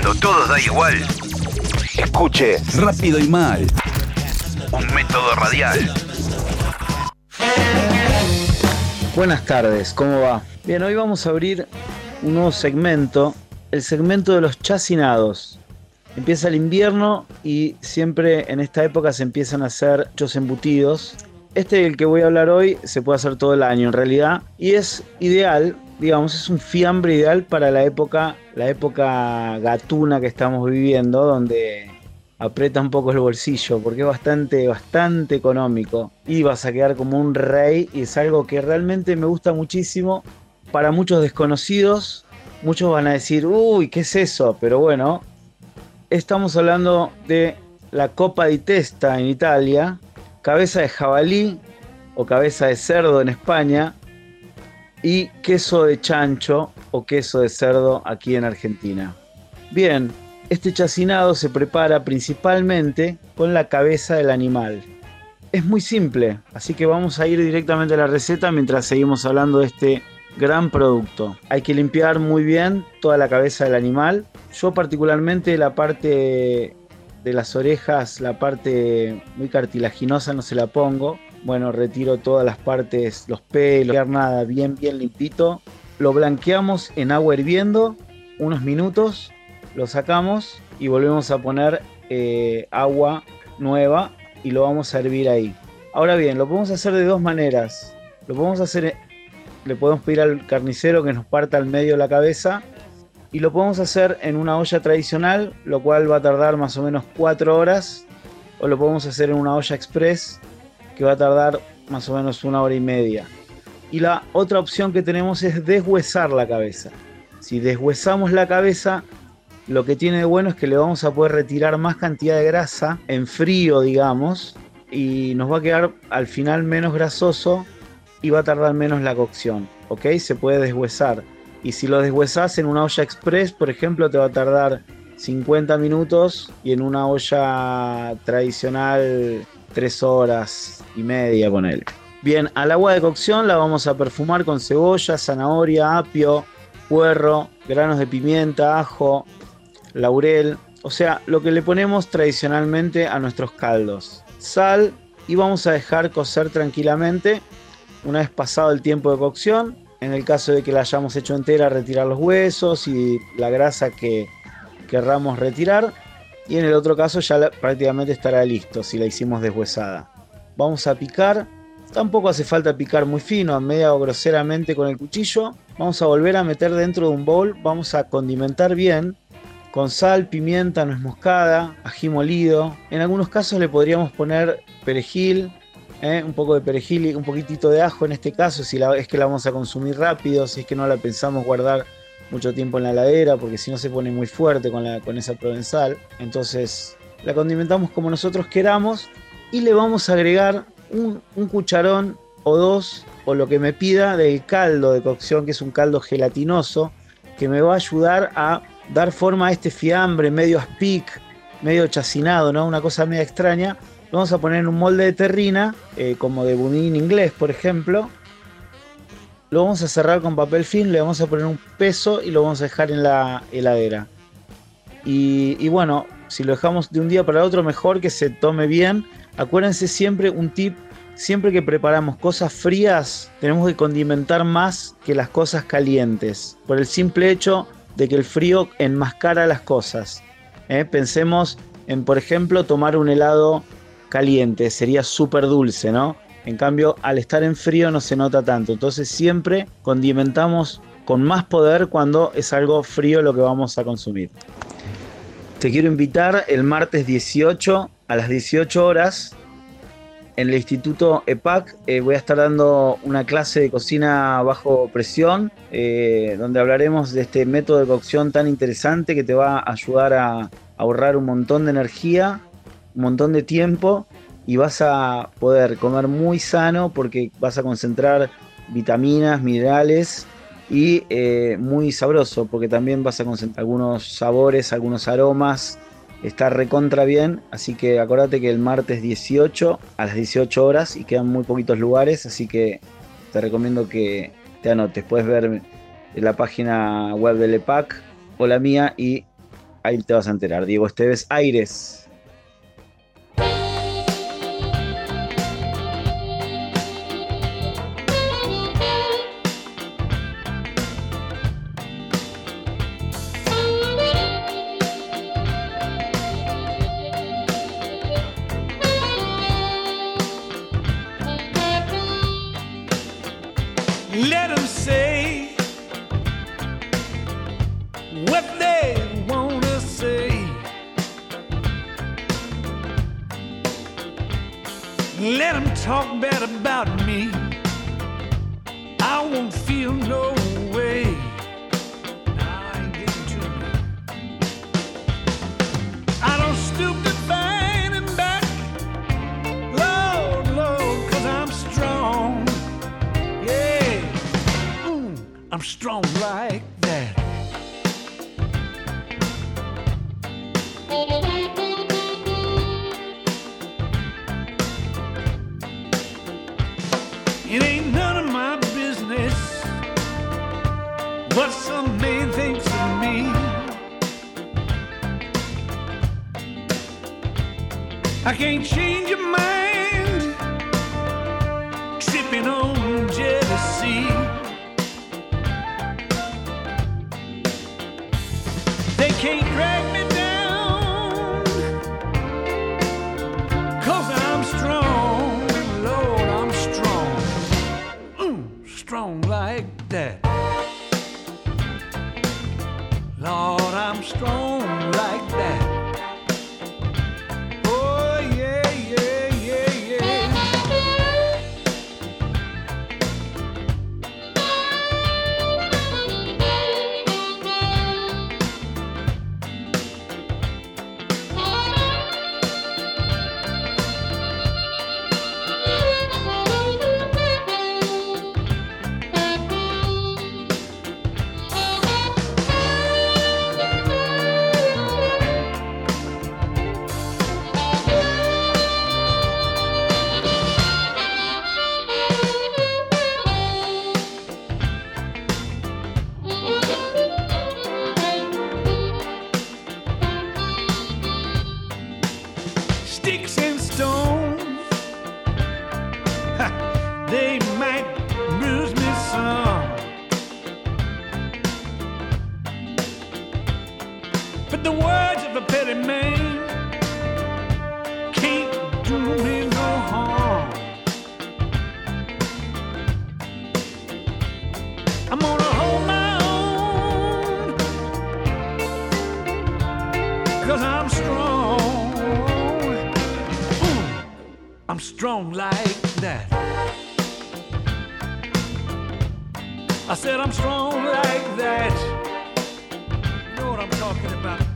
Cuando todo da igual, escuche Rápido y mal. un método radial. Buenas tardes, ¿cómo va? Bien, hoy vamos a abrir un nuevo segmento, el segmento de los chacinados. Empieza el invierno y siempre en esta época se empiezan a hacer muchos embutidos. Este del que voy a hablar hoy se puede hacer todo el año en realidad y es ideal, digamos, es un fiambre ideal para la época, la época gatuna que estamos viviendo, donde aprieta un poco el bolsillo porque es bastante, bastante económico y vas a quedar como un rey y es algo que realmente me gusta muchísimo. Para muchos desconocidos, muchos van a decir, uy, ¿qué es eso? Pero bueno, estamos hablando de la Copa di Testa en Italia, cabeza de jabalí o cabeza de cerdo en España y queso de chancho o queso de cerdo aquí en Argentina. Bien, este chacinado se prepara principalmente con la cabeza del animal. Es muy simple, así que vamos a ir directamente a la receta mientras seguimos hablando de este gran producto. Hay que limpiar muy bien toda la cabeza del animal. Yo particularmente la parte las orejas, la parte muy cartilaginosa no se la pongo. Bueno, retiro todas las partes, los pelos, nada, bien, bien limpito. Lo blanqueamos en agua hirviendo unos minutos lo sacamos y volvemos a poner eh, agua nueva y lo vamos a hervir ahí. Ahora bien, lo podemos hacer de dos maneras. Lo podemos hacer, le podemos pedir al carnicero que nos parta al medio la cabeza y lo podemos hacer en una olla tradicional, lo cual va a tardar más o menos 4 horas. O lo podemos hacer en una olla express, que va a tardar más o menos una hora y media. Y la otra opción que tenemos es deshuesar la cabeza. Si deshuesamos la cabeza, lo que tiene de bueno es que le vamos a poder retirar más cantidad de grasa en frío, digamos, y nos va a quedar al final menos grasoso y va a tardar menos la cocción, ¿ok? Se puede deshuesar. Y si lo deshuesas en una olla express, por ejemplo, te va a tardar 50 minutos y en una olla tradicional 3 horas y media con él. Bien, al agua de cocción la vamos a perfumar con cebolla, zanahoria, apio, puerro, granos de pimienta, ajo, laurel, o sea, lo que le ponemos tradicionalmente a nuestros caldos. Sal y vamos a dejar cocer tranquilamente una vez pasado el tiempo de cocción. En el caso de que la hayamos hecho entera, retirar los huesos y la grasa que querramos retirar. Y en el otro caso ya prácticamente estará listo si la hicimos deshuesada. Vamos a picar. Tampoco hace falta picar muy fino, a media o groseramente con el cuchillo. Vamos a volver a meter dentro de un bowl. Vamos a condimentar bien con sal, pimienta, nuez moscada, ají molido. En algunos casos le podríamos poner perejil, ¿eh? un poco de perejil y un poquitito de ajo en este caso, si es que la vamos a consumir rápido, si es que no la pensamos guardar mucho tiempo en la heladera, porque si no se pone muy fuerte con, la, con esa provenzal. Entonces la condimentamos como nosotros queramos y le vamos a agregar un, un cucharón o dos o lo que me pida del caldo de cocción, que es un caldo gelatinoso, que me va a ayudar a dar forma a este fiambre medio aspic, medio chacinado, ¿no? Una cosa media extraña. Vamos a poner un molde de terrina, eh, como de budín inglés, por ejemplo. Lo vamos a cerrar con papel film, le vamos a poner un peso y lo vamos a dejar en la heladera. Y, y bueno, si lo dejamos de un día para otro, mejor que se tome bien. Acuérdense siempre un tip siempre que preparamos cosas frías, tenemos que condimentar más que las cosas calientes. Por el simple hecho de que el frío enmascara las cosas. ¿eh? Pensemos en, por ejemplo, tomar un helado caliente, sería súper dulce, ¿no? En cambio, al estar en frío no se nota tanto. Entonces siempre condimentamos con más poder cuando es algo frío lo que vamos a consumir. Te quiero invitar el martes 18 a las 18 horas en el Instituto EPAC eh, voy a estar dando una clase de cocina bajo presión, eh, donde hablaremos de este método de cocción tan interesante que te va a ayudar a ahorrar un montón de energía, montón de tiempo y vas a poder comer muy sano porque vas a concentrar vitaminas, minerales y eh, muy sabroso porque también vas a concentrar algunos sabores, algunos aromas está recontra bien, así que acordate que el martes 18 a las 18 horas y quedan muy poquitos lugares, así que te recomiendo que te anotes. Puedes ver la página web del EPAC o la mía y ahí te vas a enterar. Diego Esteves Aires. Let them talk bad about me. I won't feel no way. I don't stoop to fighting back. Lord, Lord, cause I'm strong. Yeah, Mm, I'm strong like that. What some man thinks of me. I can't change your mind strong sticks and stones. Ha, they might bruise me some. But the words of a petty man song like that. I said I'm strong like that. You know what I'm talking about.